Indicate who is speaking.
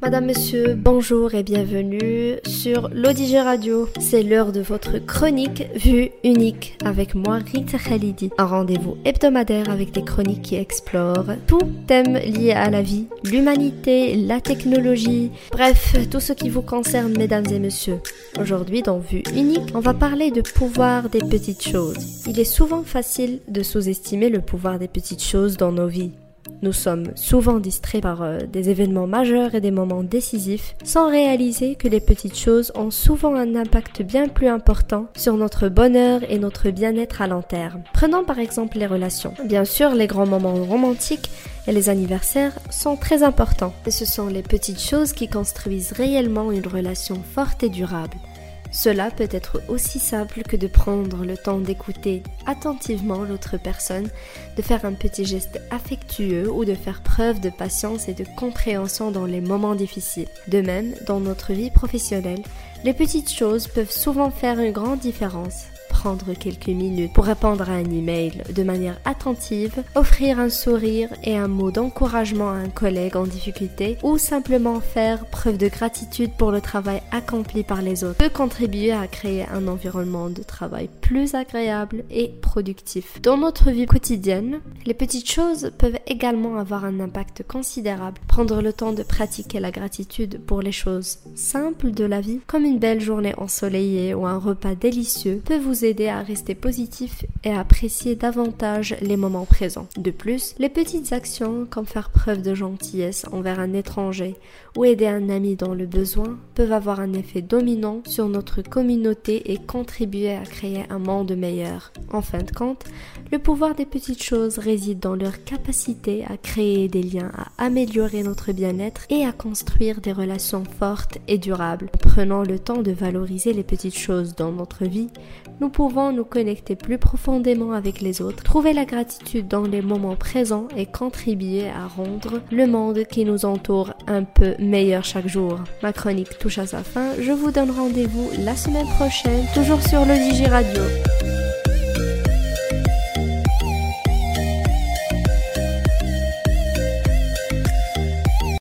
Speaker 1: Madame, Monsieur, bonjour et bienvenue sur l'Odige Radio. C'est l'heure de votre chronique Vue unique avec moi Rita Khalidi. Un rendez-vous hebdomadaire avec des chroniques qui explorent tout thème lié à la vie, l'humanité, la technologie, bref, tout ce qui vous concerne mesdames et messieurs. Aujourd'hui dans Vue unique, on va parler de pouvoir des petites choses. Il est souvent facile de sous-estimer le pouvoir des petites choses dans nos vies. Nous sommes souvent distraits par euh, des événements majeurs et des moments décisifs sans réaliser que les petites choses ont souvent un impact bien plus important sur notre bonheur et notre bien-être à long terme. Prenons par exemple les relations. Bien sûr, les grands moments romantiques et les anniversaires sont très importants, mais ce sont les petites choses qui construisent réellement une relation forte et durable. Cela peut être aussi simple que de prendre le temps d'écouter attentivement l'autre personne, de faire un petit geste affectueux ou de faire preuve de patience et de compréhension dans les moments difficiles. De même, dans notre vie professionnelle, les petites choses peuvent souvent faire une grande différence prendre quelques minutes pour répondre à un email de manière attentive, offrir un sourire et un mot d'encouragement à un collègue en difficulté ou simplement faire preuve de gratitude pour le travail accompli par les autres peut contribuer à créer un environnement de travail plus agréable et productif. Dans notre vie quotidienne, les petites choses peuvent également avoir un impact considérable. Prendre le temps de pratiquer la gratitude pour les choses simples de la vie, comme une belle journée ensoleillée ou un repas délicieux, peut vous aider à rester positif et apprécier davantage les moments présents. De plus, les petites actions comme faire preuve de gentillesse envers un étranger ou aider un ami dans le besoin peuvent avoir un effet dominant sur notre communauté et contribuer à créer un monde meilleur. En fin de compte, le pouvoir des petites choses réside dans leur capacité à créer des liens, à améliorer notre bien-être et à construire des relations fortes et durables. En prenant le temps de valoriser les petites choses dans notre vie, nous pouvons nous connecter plus profondément avec les autres, trouver la gratitude dans les moments présents et contribuer à rendre le monde qui nous entoure un peu meilleur chaque jour. Ma chronique touche à sa fin, je vous donne rendez-vous la semaine prochaine, toujours sur le DJ Radio.